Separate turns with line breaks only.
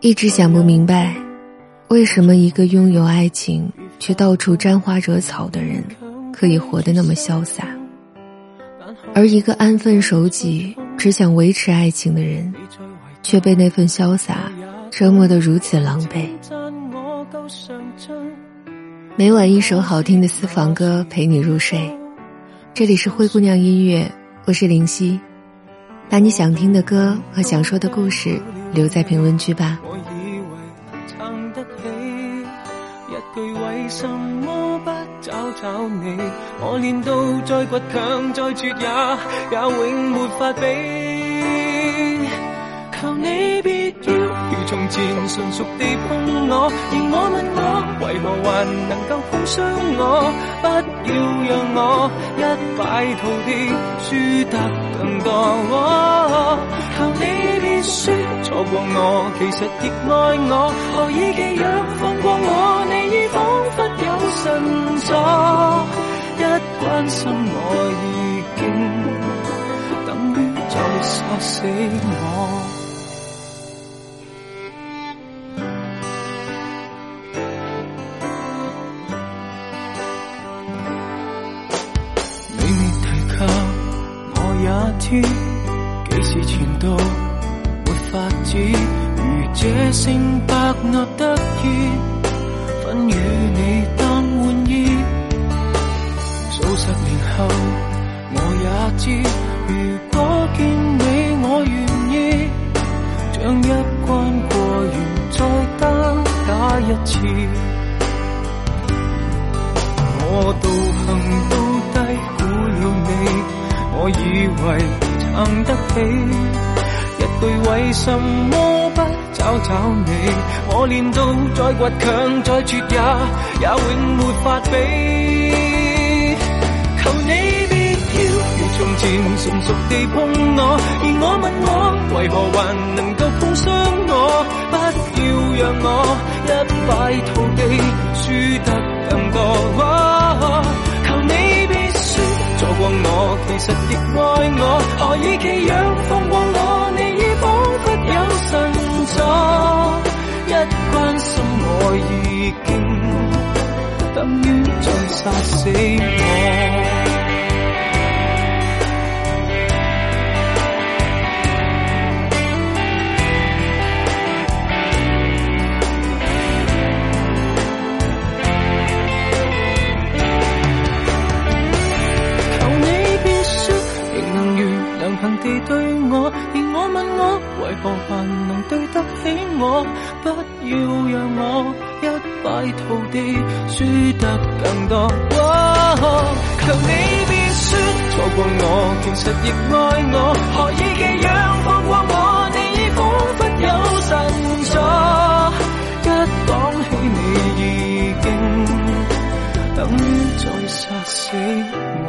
一直想不明白，为什么一个拥有爱情却到处沾花惹草的人，可以活得那么潇洒，而一个安分守己、只想维持爱情的人，却被那份潇洒折磨得如此狼狈。每晚一首好听的私房歌陪你入睡，这里是灰姑娘音乐，我是林夕，把你想听的歌和想说的故事留在评论区吧。
我以为撑得起，一句为什么不找找你？我练到再倔强再绝也也永没法比。前纯熟地碰我，而我问我为何还能够碰伤我？不要让我一败涂地，输得更多。求你别说错过我，其实亦爱我，何以寄养放过我？你已仿佛有神助，一关心我已经等于在杀死我。知。几时传到没法子，如这性白纳得意，分与你当玩意。数十年后，我也知，如果见你我愿意，将一关过完再单打一次。我道行以为。撑得起一句为什么不找找你？我练到再倔强再绝也也永没法比。求你别要如从前纯熟地碰我，而我问我为何还能够碰伤我？不要让我一败涂地，输得其实亦爱我，何以寄养放过我？你已仿佛有神助，一关心我已经等于再杀死我。对我，而我问我为何还能对得起我？不要让我一败涂地，输得更多。求你别说错过我，其实亦爱我。何以寄养放过我？你已仿佛有神助，一讲起你已经等于在杀死我。